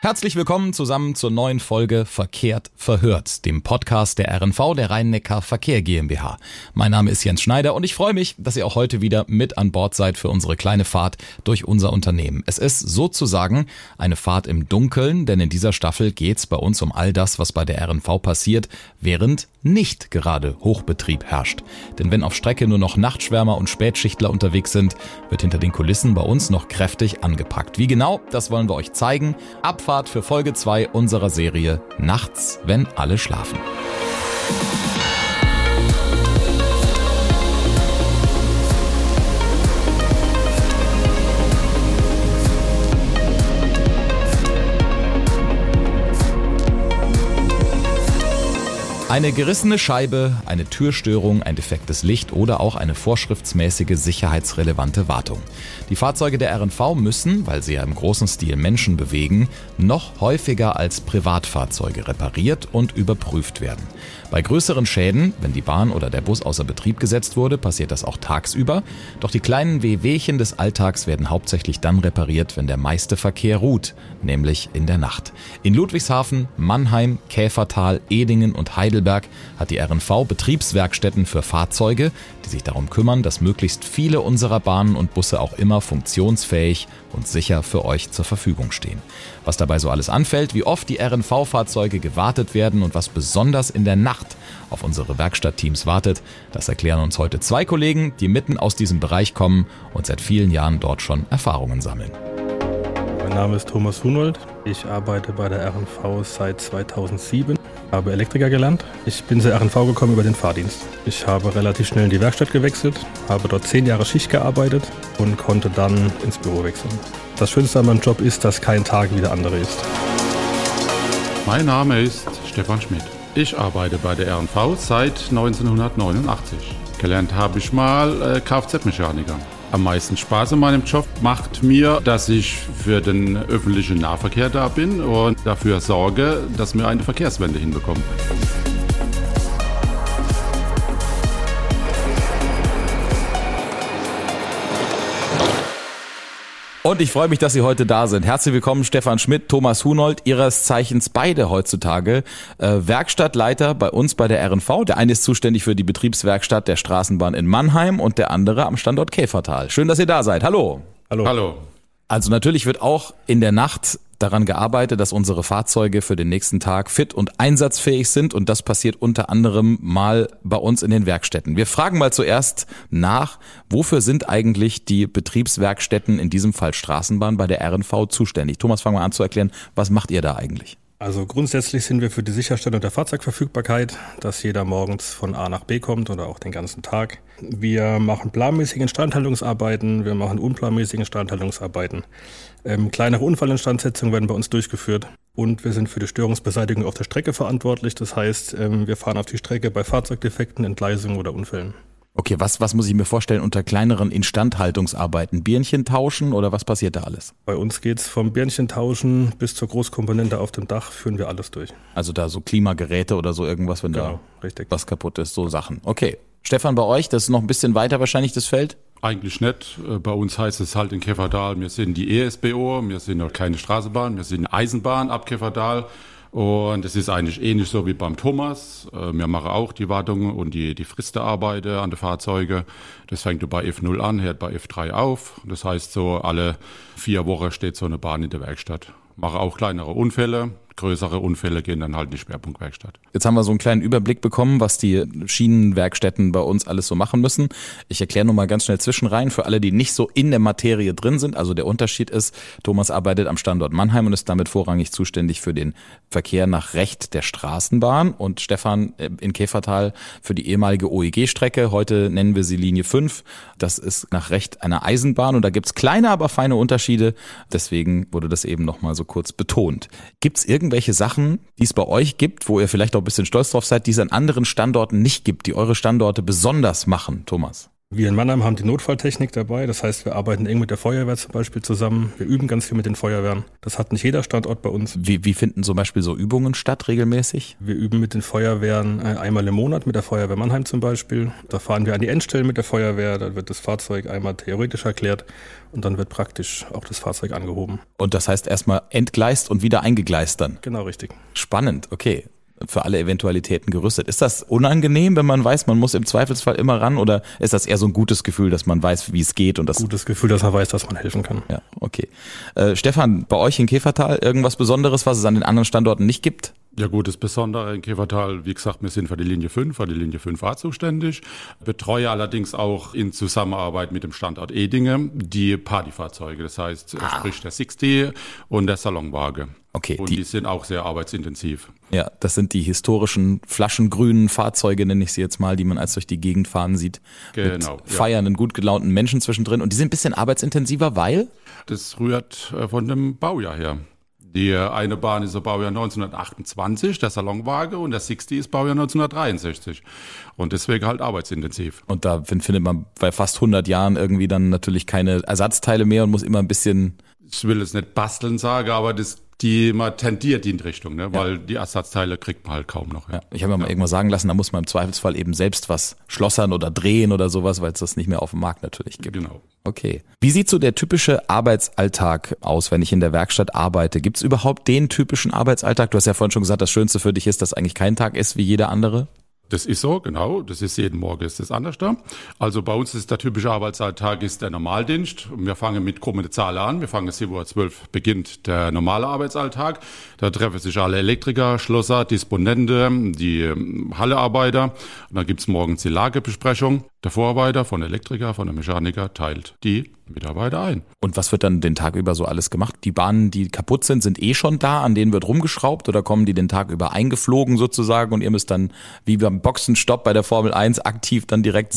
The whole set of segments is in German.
Herzlich willkommen zusammen zur neuen Folge Verkehrt verhört, dem Podcast der RNV der Rhein-Neckar Verkehr GmbH. Mein Name ist Jens Schneider und ich freue mich, dass ihr auch heute wieder mit an Bord seid für unsere kleine Fahrt durch unser Unternehmen. Es ist sozusagen eine Fahrt im Dunkeln, denn in dieser Staffel geht's bei uns um all das, was bei der RNV passiert, während nicht gerade Hochbetrieb herrscht. Denn wenn auf Strecke nur noch Nachtschwärmer und Spätschichtler unterwegs sind, wird hinter den Kulissen bei uns noch kräftig angepackt. Wie genau, das wollen wir euch zeigen. Abfahrt für Folge 2 unserer Serie Nachts, wenn alle schlafen. Eine gerissene Scheibe, eine Türstörung, ein defektes Licht oder auch eine vorschriftsmäßige sicherheitsrelevante Wartung. Die Fahrzeuge der RNV müssen, weil sie ja im großen Stil Menschen bewegen, noch häufiger als Privatfahrzeuge repariert und überprüft werden. Bei größeren Schäden, wenn die Bahn oder der Bus außer Betrieb gesetzt wurde, passiert das auch tagsüber. Doch die kleinen Wehwehchen des Alltags werden hauptsächlich dann repariert, wenn der meiste Verkehr ruht, nämlich in der Nacht. In Ludwigshafen, Mannheim, Käfertal, Edingen und Heidelberg hat die RNV Betriebswerkstätten für Fahrzeuge, die sich darum kümmern, dass möglichst viele unserer Bahnen und Busse auch immer funktionsfähig und sicher für euch zur Verfügung stehen. Was dabei so alles anfällt, wie oft die RNV-Fahrzeuge gewartet werden und was besonders in der Nacht auf unsere Werkstattteams wartet, das erklären uns heute zwei Kollegen, die mitten aus diesem Bereich kommen und seit vielen Jahren dort schon Erfahrungen sammeln. Mein Name ist Thomas Hunold. Ich arbeite bei der RNV seit 2007, habe Elektriker gelernt. Ich bin zur RNV gekommen über den Fahrdienst. Ich habe relativ schnell in die Werkstatt gewechselt, habe dort zehn Jahre Schicht gearbeitet und konnte dann ins Büro wechseln. Das Schönste an meinem Job ist, dass kein Tag wie der andere ist. Mein Name ist Stefan Schmidt. Ich arbeite bei der RNV seit 1989. Gelernt habe ich mal äh, Kfz-Mechaniker. Am meisten Spaß in meinem Job macht mir, dass ich für den öffentlichen Nahverkehr da bin und dafür sorge, dass wir eine Verkehrswende hinbekommen. Und ich freue mich, dass Sie heute da sind. Herzlich willkommen, Stefan Schmidt, Thomas Hunold, Ihres Zeichens beide heutzutage äh, Werkstattleiter bei uns bei der RNV. Der eine ist zuständig für die Betriebswerkstatt der Straßenbahn in Mannheim und der andere am Standort Käfertal. Schön, dass ihr da seid. Hallo. Hallo. Hallo. Also natürlich wird auch in der Nacht daran gearbeitet, dass unsere Fahrzeuge für den nächsten Tag fit und einsatzfähig sind und das passiert unter anderem mal bei uns in den Werkstätten. Wir fragen mal zuerst nach, wofür sind eigentlich die Betriebswerkstätten, in diesem Fall Straßenbahn, bei der RNV zuständig? Thomas, fangen wir an zu erklären, was macht ihr da eigentlich? Also grundsätzlich sind wir für die Sicherstellung der Fahrzeugverfügbarkeit, dass jeder morgens von A nach B kommt oder auch den ganzen Tag. Wir machen planmäßige Instandhaltungsarbeiten, wir machen unplanmäßige Instandhaltungsarbeiten. Ähm, kleinere Unfallinstandsetzungen werden bei uns durchgeführt und wir sind für die Störungsbeseitigung auf der Strecke verantwortlich. Das heißt, ähm, wir fahren auf die Strecke bei Fahrzeugdefekten, Entgleisungen oder Unfällen. Okay, was, was muss ich mir vorstellen unter kleineren Instandhaltungsarbeiten? Birnchen tauschen oder was passiert da alles? Bei uns geht's vom Birnchen tauschen bis zur Großkomponente auf dem Dach, führen wir alles durch. Also da so Klimageräte oder so irgendwas, wenn genau, da richtig. was kaputt ist, so Sachen. Okay. Stefan, bei euch, das ist noch ein bisschen weiter wahrscheinlich das Feld? Eigentlich nicht. Äh, bei uns heißt es halt in Käferdal, wir sind die ESBO, wir sind noch keine Straßenbahn, wir sind Eisenbahn ab Käferdal. Und es ist eigentlich ähnlich so wie beim Thomas. Äh, wir machen auch die Wartung und die, die Fristearbeiten an den Fahrzeugen. Das fängt bei F0 an, hört bei F3 auf. Das heißt, so alle vier Wochen steht so eine Bahn in der Werkstatt. Mache auch kleinere Unfälle, größere Unfälle gehen dann halt in die Schwerpunktwerkstatt. Jetzt haben wir so einen kleinen Überblick bekommen, was die Schienenwerkstätten bei uns alles so machen müssen. Ich erkläre nur mal ganz schnell zwischenrein für alle, die nicht so in der Materie drin sind. Also der Unterschied ist, Thomas arbeitet am Standort Mannheim und ist damit vorrangig zuständig für den Verkehr nach Recht der Straßenbahn und Stefan äh, in Käfertal für die ehemalige OEG-Strecke. Heute nennen wir sie Linie 5. Das ist nach Recht einer Eisenbahn und da gibt's kleine, aber feine Unterschiede. Deswegen wurde das eben nochmal so kurz betont. Gibt's irgendwelche Sachen, die es bei euch gibt, wo ihr vielleicht auch ein bisschen stolz drauf seid, die es an anderen Standorten nicht gibt, die eure Standorte besonders machen, Thomas? Wir in Mannheim haben die Notfalltechnik dabei. Das heißt, wir arbeiten eng mit der Feuerwehr zum Beispiel zusammen. Wir üben ganz viel mit den Feuerwehren. Das hat nicht jeder Standort bei uns. Wie, wie finden zum Beispiel so Übungen statt regelmäßig? Wir üben mit den Feuerwehren äh, einmal im Monat, mit der Feuerwehr Mannheim zum Beispiel. Da fahren wir an die Endstellen mit der Feuerwehr. Da wird das Fahrzeug einmal theoretisch erklärt und dann wird praktisch auch das Fahrzeug angehoben. Und das heißt erstmal entgleist und wieder eingegleist dann? Genau, richtig. Spannend, okay für alle Eventualitäten gerüstet. Ist das unangenehm, wenn man weiß, man muss im Zweifelsfall immer ran oder ist das eher so ein gutes Gefühl, dass man weiß, wie es geht und das gutes Gefühl, dass man weiß, dass man helfen kann. Ja, okay. Äh, Stefan, bei euch in Käfertal irgendwas Besonderes, was es an den anderen Standorten nicht gibt? Ja gut, das Besondere in Käfertal, wie gesagt, wir sind für die Linie 5, für die Linie 5a zuständig, betreue allerdings auch in Zusammenarbeit mit dem Standort Edinge die Partyfahrzeuge, das heißt ah. sprich der 60 und der Salonwagen. Okay. Und die, die, sind auch sehr arbeitsintensiv. Ja, das sind die historischen flaschengrünen Fahrzeuge, nenne ich sie jetzt mal, die man als durch die Gegend fahren sieht. Genau. Mit feiernden, gut gelaunten Menschen zwischendrin. Und die sind ein bisschen arbeitsintensiver, weil? Das rührt äh, von dem Baujahr her. Die eine Bahn ist Baujahr 1928, der Salonwagen, und der 60 ist Baujahr 1963. Und deswegen halt arbeitsintensiv. Und da findet man bei fast 100 Jahren irgendwie dann natürlich keine Ersatzteile mehr und muss immer ein bisschen... Ich will es nicht basteln sagen, aber das die man tendiert in die Richtung, ne? weil ja. die Ersatzteile kriegt man halt kaum noch. Ja. ja ich habe mir mal irgendwann sagen lassen, da muss man im Zweifelsfall eben selbst was schlossern oder drehen oder sowas, weil es das nicht mehr auf dem Markt natürlich gibt. Genau. Okay. Wie sieht so der typische Arbeitsalltag aus, wenn ich in der Werkstatt arbeite? Gibt es überhaupt den typischen Arbeitsalltag? Du hast ja vorhin schon gesagt, das Schönste für dich ist, dass eigentlich kein Tag ist wie jeder andere. Das ist so, genau. Das ist jeden Morgen ist das anders da. Also bei uns ist der typische Arbeitsalltag ist der Normaldienst. Wir fangen mit kommende Zahlen an. Wir fangen 7.12 Uhr beginnt der normale Arbeitsalltag. Da treffen sich alle Elektriker, Schlosser, Disponente, die ähm, Hallearbeiter. Und dann gibt's morgens die Lagebesprechung. Der Vorarbeiter von Elektriker, von der Mechaniker teilt die Mitarbeiter ein. Und was wird dann den Tag über so alles gemacht? Die Bahnen, die kaputt sind, sind eh schon da, an denen wird rumgeschraubt oder kommen die den Tag über eingeflogen sozusagen und ihr müsst dann wie beim Boxenstopp bei der Formel 1 aktiv dann direkt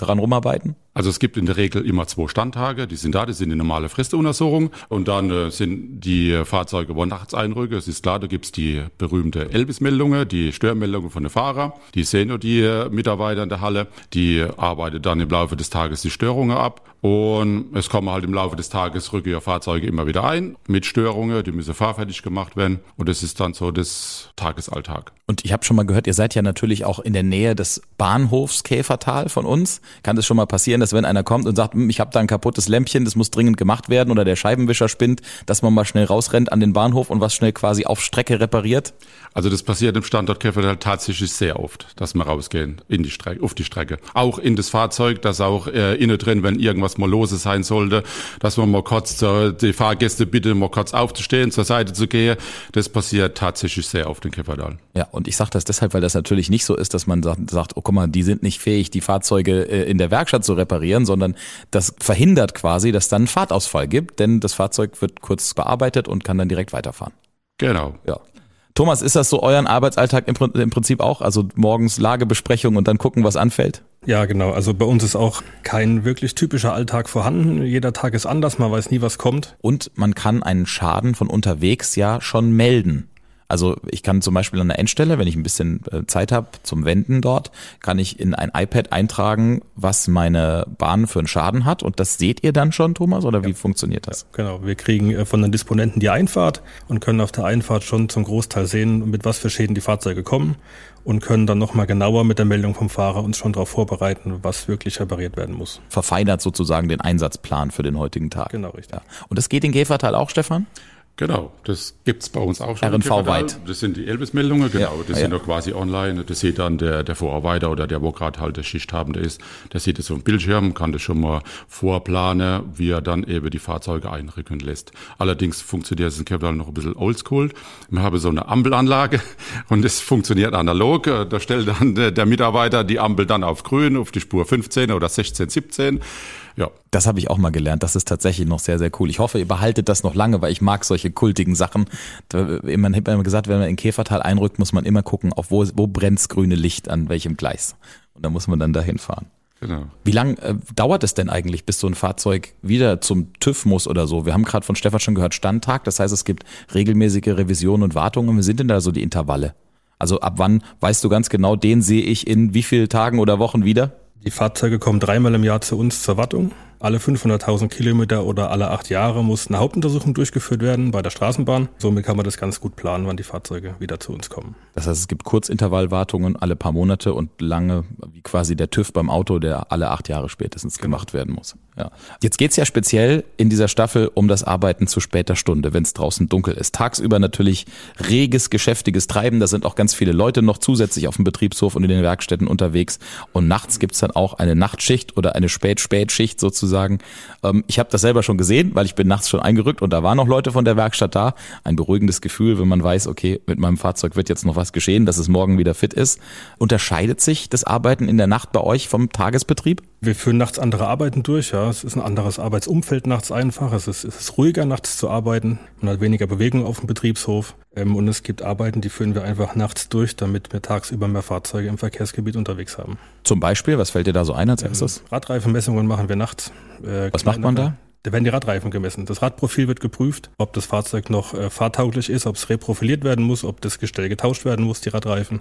daran rumarbeiten? Also es gibt in der Regel immer zwei Standtage, die sind da, die sind die normale Fristuntersuchung und dann äh, sind die Fahrzeuge, wo nachts einrücken. Es ist klar, da gibt's die berühmte Elvis-Meldungen, die Störmeldungen von den Fahrern. Die sehen nur die äh, Mitarbeiter in der Halle, die arbeiten dann im Laufe des Tages die Störungen ab und es kommen halt im Laufe des Tages rückige Fahrzeuge immer wieder ein mit Störungen, die müssen fahrfertig gemacht werden und das ist dann so das Tagesalltag. Und ich habe schon mal gehört, ihr seid ja natürlich auch in der Nähe des Bahnhofs Käfertal von uns. Kann es schon mal passieren, dass wenn einer kommt und sagt, hm, ich habe da ein kaputtes Lämpchen, das muss dringend gemacht werden oder der Scheibenwischer spinnt, dass man mal schnell rausrennt an den Bahnhof und was schnell quasi auf Strecke repariert? Also das passiert im Standort Käfertal tatsächlich sehr oft, dass wir rausgehen in die Strecke, auf die Strecke. Auch in das Fahrzeug, dass auch äh, innen drin, wenn irgendwas mal lose sein sollte, dass man mal kurz zur, die Fahrgäste bitte mal kurz aufzustehen, zur Seite zu gehen. Das passiert tatsächlich sehr oft in Käfertal. Ja, und ich sage das deshalb, weil das natürlich nicht so ist, dass man sagt, sagt, oh guck mal, die sind nicht fähig, die Fahrzeuge äh, in der Werkstatt zu reparieren, sondern das verhindert quasi, dass dann Fahrtausfall gibt, denn das Fahrzeug wird kurz bearbeitet und kann dann direkt weiterfahren. Genau. Ja. Thomas, ist das so euren Arbeitsalltag im, Prinzip auch? Also morgens Lagebesprechung und dann gucken, was anfällt? Ja, genau. Also bei uns ist auch kein wirklich typischer Alltag vorhanden. Jeder Tag ist anders, man weiß nie, was kommt. Und man kann einen Schaden von unterwegs ja schon melden. Also ich kann zum Beispiel an der Endstelle, wenn ich ein bisschen äh, Zeit habe zum Wenden dort, kann ich in ein iPad eintragen, was meine Bahn für einen Schaden hat. Und das seht ihr dann schon, Thomas, oder wie funktioniert das? Ja, genau, wir kriegen äh, von den Disponenten die Einfahrt und können auf der Einfahrt schon zum Großteil sehen, mit was für Schäden die Fahrzeuge kommen und können dann nochmal genauer mit der Meldung vom Fahrer uns schon darauf vorbereiten, was wirklich repariert werden muss. Verfeinert sozusagen den Einsatzplan für den heutigen Tag. Genau, richtig. Ja. Und das geht in Gefertal auch, Stefan? Genau, das gibt's bei uns auch schon. RNV-weit. Das sind die Elbis-Meldungen, genau. Ja, das ja. sind doch quasi online. Das sieht dann der, der Vorarbeiter oder der, wo gerade halt der Schichthabende ist, der sieht es auf dem Bildschirm, kann das schon mal vorplanen, wie er dann eben die Fahrzeuge einrücken lässt. Allerdings funktioniert es in Capital noch ein bisschen oldschool. Wir haben so eine Ampelanlage und es funktioniert analog. Da stellt dann der, der Mitarbeiter die Ampel dann auf grün, auf die Spur 15 oder 16, 17 ja. Das habe ich auch mal gelernt. Das ist tatsächlich noch sehr, sehr cool. Ich hoffe, ihr behaltet das noch lange, weil ich mag solche kultigen Sachen. Man hat immer gesagt, wenn man in Käfertal einrückt, muss man immer gucken, auf wo, wo brennt's grüne Licht an welchem Gleis. Und da muss man dann dahin fahren. Genau. Wie lang äh, dauert es denn eigentlich, bis so ein Fahrzeug wieder zum TÜV muss oder so? Wir haben gerade von Stefan schon gehört, Standtag. Das heißt, es gibt regelmäßige Revisionen und Wartungen. Wie sind denn da so die Intervalle? Also ab wann weißt du ganz genau, den sehe ich in wie vielen Tagen oder Wochen wieder? Die Fahrzeuge kommen dreimal im Jahr zu uns zur Wartung. Alle 500.000 Kilometer oder alle acht Jahre muss eine Hauptuntersuchung durchgeführt werden bei der Straßenbahn. Somit kann man das ganz gut planen, wann die Fahrzeuge wieder zu uns kommen. Das heißt, es gibt Kurzintervallwartungen alle paar Monate und lange, wie quasi der TÜV beim Auto, der alle acht Jahre spätestens genau. gemacht werden muss. Ja. Jetzt geht's ja speziell in dieser Staffel um das Arbeiten zu später Stunde, wenn es draußen dunkel ist. Tagsüber natürlich reges, geschäftiges Treiben. Da sind auch ganz viele Leute noch zusätzlich auf dem Betriebshof und in den Werkstätten unterwegs. Und nachts gibt's dann auch eine Nachtschicht oder eine Spät-Spätschicht sozusagen. Ähm, ich habe das selber schon gesehen, weil ich bin nachts schon eingerückt und da waren noch Leute von der Werkstatt da. Ein beruhigendes Gefühl, wenn man weiß, okay, mit meinem Fahrzeug wird jetzt noch was geschehen, dass es morgen wieder fit ist. Unterscheidet sich das Arbeiten in der Nacht bei euch vom Tagesbetrieb? Wir führen nachts andere Arbeiten durch, ja. Es ist ein anderes Arbeitsumfeld nachts einfach. Es ist, es ist ruhiger nachts zu arbeiten. Man hat weniger Bewegung auf dem Betriebshof. Ähm, und es gibt Arbeiten, die führen wir einfach nachts durch, damit wir tagsüber mehr Fahrzeuge im Verkehrsgebiet unterwegs haben. Zum Beispiel, was fällt dir da so ein als ähm, erstes? Radreifenmessungen machen wir nachts. Äh, was macht man da? Da werden die Radreifen gemessen. Das Radprofil wird geprüft, ob das Fahrzeug noch äh, fahrtauglich ist, ob es reprofiliert werden muss, ob das Gestell getauscht werden muss, die Radreifen.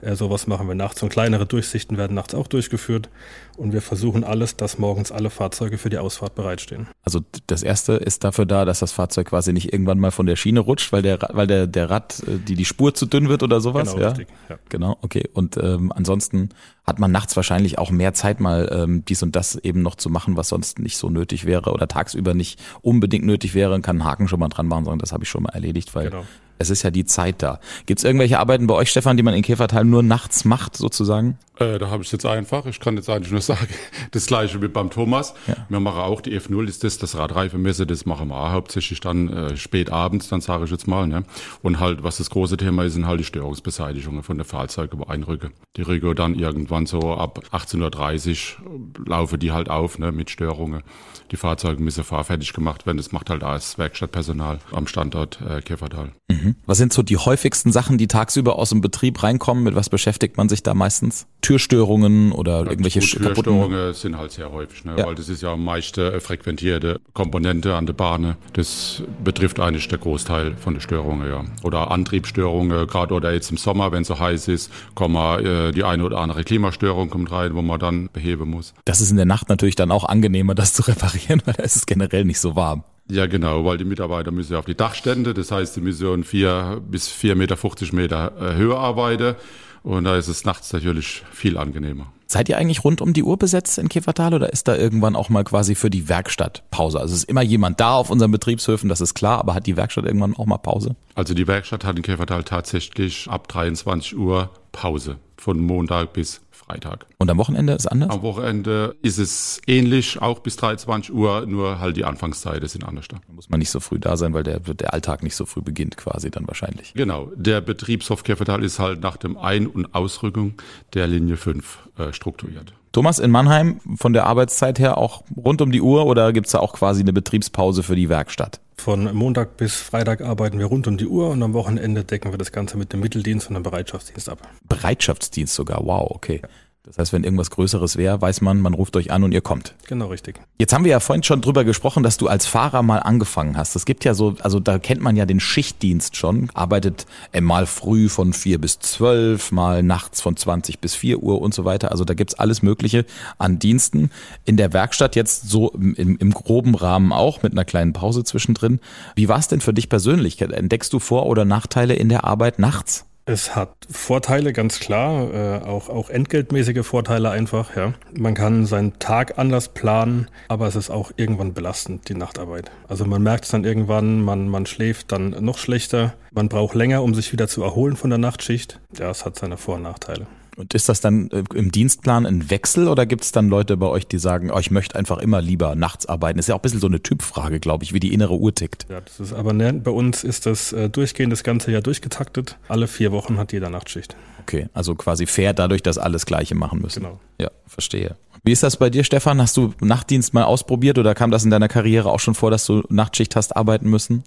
Äh, sowas machen wir nachts und kleinere Durchsichten werden nachts auch durchgeführt. Und wir versuchen alles, dass morgens alle Fahrzeuge für die Ausfahrt bereitstehen. Also das erste ist dafür da, dass das Fahrzeug quasi nicht irgendwann mal von der Schiene rutscht, weil der, weil der, der Rad, äh, die, die Spur zu dünn wird oder sowas. Genau, ja? richtig. Ja. Genau, okay. Und ähm, ansonsten hat man nachts wahrscheinlich auch mehr Zeit, mal ähm, dies und das eben noch zu machen, was sonst nicht so nötig wäre oder tagsüber nicht unbedingt nötig wäre kann einen Haken schon mal dran machen, sagen, das habe ich schon mal erledigt, weil genau. Es ist ja die Zeit da. Gibt es irgendwelche Arbeiten bei euch, Stefan, die man in Käfertal nur nachts macht, sozusagen? Äh, da habe ich jetzt einfach. Ich kann jetzt eigentlich nur sagen, das gleiche wie beim Thomas. Ja. Wir machen auch die F0, ist das, das Radreifemesse, das machen wir auch hauptsächlich dann äh, spät abends, dann sage ich jetzt mal. Ne? Und halt, was das große Thema ist, sind halt die Störungsbeseitigungen von der Fahrzeuge über Einrücke. Die Rücke dann irgendwann so ab 18.30 Uhr laufen die halt auf ne, mit Störungen. Die Fahrzeuge müssen fahrfertig gemacht werden. Das macht halt als Werkstattpersonal am Standort äh, Käfertal. Mhm. Was sind so die häufigsten Sachen, die tagsüber aus dem Betrieb reinkommen? Mit was beschäftigt man sich da meistens? Türstörungen oder ja, irgendwelche gut, Türstörungen sind halt sehr häufig, ne? Ja. weil das ist ja am meisten äh, frequentierte Komponente an der Bahn. Das betrifft eigentlich der Großteil von den Störungen, ja. Oder Antriebsstörungen, gerade oder jetzt im Sommer, wenn es so heiß ist, kommen äh, die eine oder andere Klimastörung kommt rein, wo man dann beheben muss. Das ist in der Nacht natürlich dann auch angenehmer, das zu reparieren, weil da ist es generell nicht so warm. Ja, genau, weil die Mitarbeiter müssen auf die Dachstände, das heißt, sie müssen vier bis vier Meter, 50 Meter äh, Höhe arbeiten. Und da ist es nachts natürlich viel angenehmer. Seid ihr eigentlich rund um die Uhr besetzt in Käfertal oder ist da irgendwann auch mal quasi für die Werkstatt Pause? Also ist immer jemand da auf unseren Betriebshöfen, das ist klar, aber hat die Werkstatt irgendwann auch mal Pause? Also die Werkstatt hat in Käfertal tatsächlich ab 23 Uhr Pause von Montag bis Freitag. Und am Wochenende ist anders? Am Wochenende ist es ähnlich, auch bis 23 Uhr, nur halt die Anfangszeiten sind anders da. Da muss man nicht so früh da sein, weil der, der Alltag nicht so früh beginnt quasi dann wahrscheinlich. Genau, der Betriebshof Käfertal ist halt nach dem Ein- und Ausrückung der Linie 5 äh, strukturiert. Thomas, in Mannheim von der Arbeitszeit her auch rund um die Uhr oder gibt es da auch quasi eine Betriebspause für die Werkstatt? Von Montag bis Freitag arbeiten wir rund um die Uhr und am Wochenende decken wir das Ganze mit dem Mitteldienst und dem Bereitschaftsdienst ab. Bereitschaftsdienst sogar, wow, okay. Ja. Das heißt, wenn irgendwas Größeres wäre, weiß man, man ruft euch an und ihr kommt. Genau, richtig. Jetzt haben wir ja vorhin schon drüber gesprochen, dass du als Fahrer mal angefangen hast. Es gibt ja so, also da kennt man ja den Schichtdienst schon. Arbeitet mal früh von vier bis zwölf, mal nachts von 20 bis vier Uhr und so weiter. Also da gibt's alles Mögliche an Diensten. In der Werkstatt jetzt so im, im groben Rahmen auch mit einer kleinen Pause zwischendrin. Wie war es denn für dich persönlich? Entdeckst du Vor- oder Nachteile in der Arbeit nachts? Es hat Vorteile, ganz klar, äh, auch, auch entgeltmäßige Vorteile einfach, ja. Man kann seinen Tag anders planen, aber es ist auch irgendwann belastend, die Nachtarbeit. Also man merkt es dann irgendwann, man, man schläft dann noch schlechter, man braucht länger, um sich wieder zu erholen von der Nachtschicht. Ja, es hat seine Vor- und Nachteile. Und ist das dann äh, im Dienstplan ein Wechsel oder gibt es dann Leute bei euch, die sagen, oh, ich möchte einfach immer lieber nachts arbeiten? Ist ja auch ein bisschen so eine Typfrage, glaube ich, wie die innere Uhr tickt. Ja, das ist aber ne, bei uns ist das äh, durchgehend das ganze Jahr durchgetaktet. Alle vier Wochen hat jeder Nachtschicht. Okay, also quasi fair dadurch, dass alles Gleiche machen müssen. Genau. Ja, verstehe. Wie ist das bei dir, Stefan? Hast du Nachtdienst mal ausprobiert oder kam das in deiner Karriere auch schon vor, dass du Nachtschicht hast arbeiten müssen?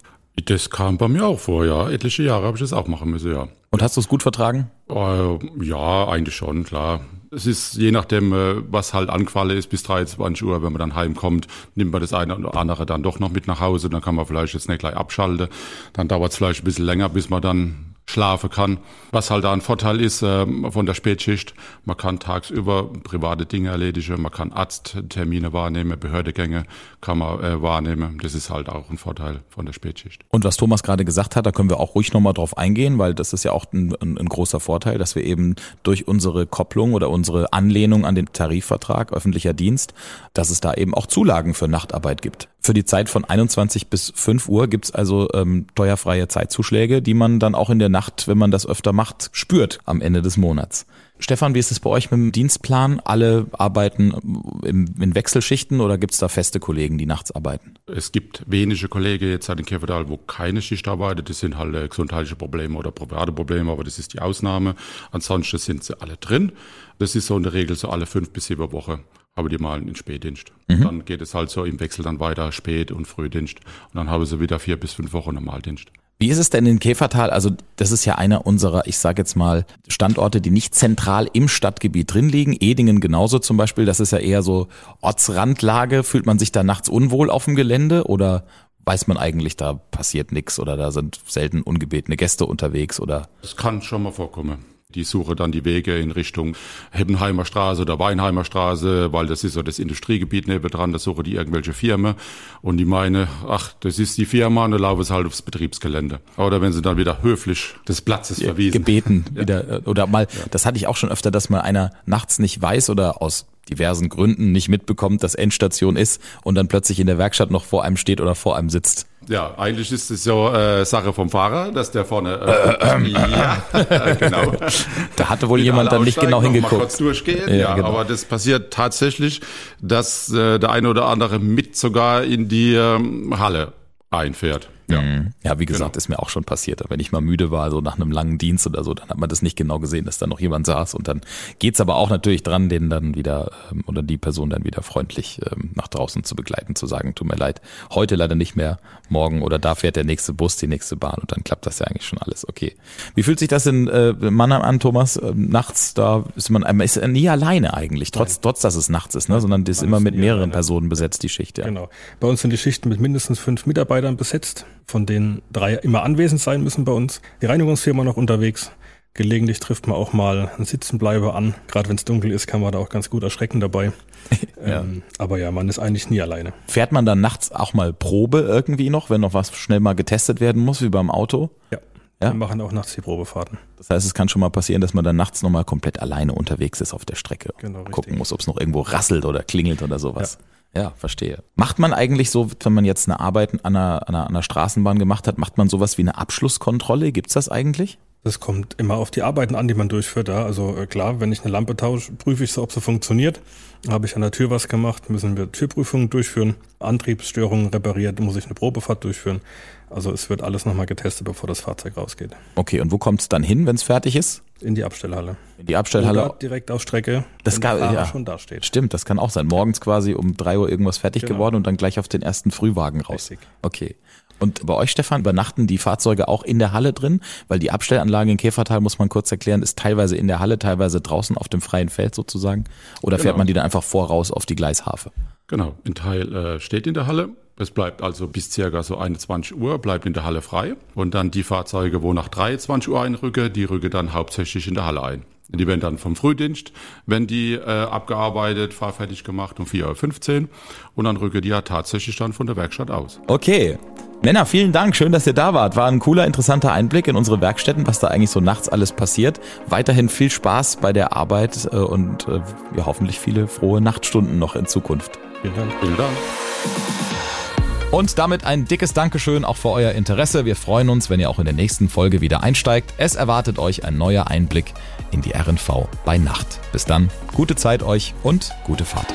Das kam bei mir auch vor, ja. Etliche Jahre habe ich das auch machen müssen, ja. Und hast du es gut vertragen? Äh, ja, eigentlich schon, klar. Es ist je nachdem, äh, was halt Anqualle ist, bis 23 Uhr, wenn man dann heimkommt, nimmt man das eine oder andere dann doch noch mit nach Hause. Dann kann man vielleicht jetzt nicht gleich abschalten. Dann dauert es vielleicht ein bisschen länger, bis man dann schlafen kann. Was halt da ein Vorteil ist äh, von der Spätschicht, man kann tagsüber private Dinge erledigen, man kann Arzttermine wahrnehmen, Behördegänge kann man äh, wahrnehmen. Das ist halt auch ein Vorteil von der Spätschicht. Und was Thomas gerade gesagt hat, da können wir auch ruhig nochmal drauf eingehen, weil das ist ja auch ein, ein, ein großer Vorteil, dass wir eben durch unsere Kopplung oder unsere Anlehnung an den Tarifvertrag öffentlicher Dienst, dass es da eben auch Zulagen für Nachtarbeit gibt. Für die Zeit von 21 bis 5 Uhr gibt's also ähm, steuerfreie Zeitzuschläge, die man dann auch in der Nacht, wenn man das öfter macht, spürt am Ende des Monats. Stefan, wie ist es bei euch mit dem Dienstplan? Alle arbeiten im, in Wechselschichten oder gibt's da feste Kollegen, die nachts arbeiten? Es gibt wenige Kollegen jetzt in Käferdal, wo keine Schicht arbeitet. Das sind halt äh, gesundheitliche Probleme oder private Probleme, aber das ist die Ausnahme. Ansonsten sind sie alle drin. Das ist so in der Regel so alle fünf bis sieben Wochen habe die mal einen Spätdienst. Mhm. Dann geht es halt so im Wechsel dann weiter Spät- und Frühdienst. Und dann habe sie wieder vier bis fünf Wochen Normaldienst. Wie ist es denn in Käfertal? Also das ist ja einer unserer, ich sage jetzt mal, Standorte, die nicht zentral im Stadtgebiet drin liegen. Edingen genauso zum Beispiel. Das ist ja eher so Ortsrandlage. Fühlt man sich da nachts unwohl auf dem Gelände oder weiß man eigentlich, da passiert nichts oder da sind selten ungebetene Gäste unterwegs oder? Das kann schon mal vorkommen. Die suche dann die Wege in Richtung Hebbenheimer Straße oder Weinheimer Straße, weil das ist so das Industriegebiet nebendran, da suche die irgendwelche Firmen und die meine, ach, das ist die Firma und dann laufen sie halt aufs Betriebsgelände. Oder wenn sie dann wieder höflich des Platzes verwiesen. Gebeten ja. wieder, oder mal, ja. das hatte ich auch schon öfter, dass mal einer nachts nicht weiß oder aus diversen Gründen nicht mitbekommt, dass Endstation ist und dann plötzlich in der Werkstatt noch vor einem steht oder vor einem sitzt. Ja, eigentlich ist es so äh, Sache vom Fahrer, dass der vorne. Äh, ja, genau. Da hatte wohl jemand dann nicht genau hingeguckt. Mal kurz durchgehen, ja, ja genau. aber das passiert tatsächlich, dass äh, der eine oder andere mit sogar in die ähm, Halle einfährt. Ja. Mhm. ja, wie gesagt, genau. ist mir auch schon passiert. Wenn ich mal müde war, so nach einem langen Dienst oder so, dann hat man das nicht genau gesehen, dass da noch jemand saß. Und dann geht's aber auch natürlich dran, den dann wieder ähm, oder die Person dann wieder freundlich ähm, nach draußen zu begleiten, zu sagen, tut mir leid, heute leider nicht mehr, morgen oder da fährt der nächste Bus, die nächste Bahn und dann klappt das ja eigentlich schon alles okay. Wie fühlt sich das in äh, Mannheim an, Thomas? Äh, nachts, da ist man, man ist nie alleine eigentlich, trotz, trotz dass es nachts ist, ne? sondern das ist immer mit mehreren alleine. Personen besetzt, die Schicht. Ja. Genau. Bei uns sind die Schichten mit mindestens fünf Mitarbeitern besetzt von denen drei immer anwesend sein müssen bei uns. Die Reinigungsfirma noch unterwegs. Gelegentlich trifft man auch mal einen Sitzenbleiber an. Gerade wenn es dunkel ist, kann man da auch ganz gut erschrecken dabei. ja. Ähm, aber ja, man ist eigentlich nie alleine. Fährt man dann nachts auch mal Probe irgendwie noch, wenn noch was schnell mal getestet werden muss, wie beim Auto? Ja. Ja? Wir machen auch nachts die Probefahrten. Das heißt, es kann schon mal passieren, dass man dann nachts nochmal komplett alleine unterwegs ist auf der Strecke. Genau, richtig. Gucken muss, ob es noch irgendwo rasselt oder klingelt oder sowas. Ja. Ja, verstehe. Macht man eigentlich so, wenn man jetzt eine Arbeit an einer, an einer, Straßenbahn gemacht hat, macht man sowas wie eine Abschlusskontrolle? Gibt's das eigentlich? Das kommt immer auf die Arbeiten an, die man durchführt. Ja. Also äh, klar, wenn ich eine Lampe tausche, prüfe ich so, ob sie funktioniert. Habe ich an der Tür was gemacht, müssen wir Türprüfungen durchführen. Antriebsstörungen repariert, muss ich eine Probefahrt durchführen. Also es wird alles nochmal getestet, bevor das Fahrzeug rausgeht. Okay, und wo kommt es dann hin, wenn es fertig ist? In die Abstellhalle. In die Abstellhalle? Oder direkt auf Strecke, das kann, ja. schon da steht. Stimmt, das kann auch sein. Morgens quasi um drei Uhr irgendwas fertig genau. geworden und dann gleich auf den ersten Frühwagen raus. Richtig. Okay. Und bei euch, Stefan, übernachten die Fahrzeuge auch in der Halle drin? Weil die Abstellanlage in Käfertal, muss man kurz erklären, ist teilweise in der Halle, teilweise draußen auf dem freien Feld sozusagen. Oder genau. fährt man die dann einfach voraus auf die Gleishafe? Genau, ein Teil äh, steht in der Halle. Es bleibt also bis circa so 21 Uhr, bleibt in der Halle frei. Und dann die Fahrzeuge, wo nach 23 Uhr einrücken, die rücken dann hauptsächlich in der Halle ein. Die werden dann vom Frühdienst, wenn die äh, abgearbeitet, fahrfertig gemacht um 4.15 Uhr und dann rücken die ja tatsächlich dann von der Werkstatt aus. Okay, Männer, vielen Dank. Schön, dass ihr da wart. War ein cooler, interessanter Einblick in unsere Werkstätten, was da eigentlich so nachts alles passiert. Weiterhin viel Spaß bei der Arbeit äh, und äh, ja, hoffentlich viele frohe Nachtstunden noch in Zukunft. Vielen Dank. Vielen Dank. Und damit ein dickes Dankeschön auch für euer Interesse. Wir freuen uns, wenn ihr auch in der nächsten Folge wieder einsteigt. Es erwartet euch ein neuer Einblick in die RNV bei Nacht. Bis dann, gute Zeit euch und gute Fahrt.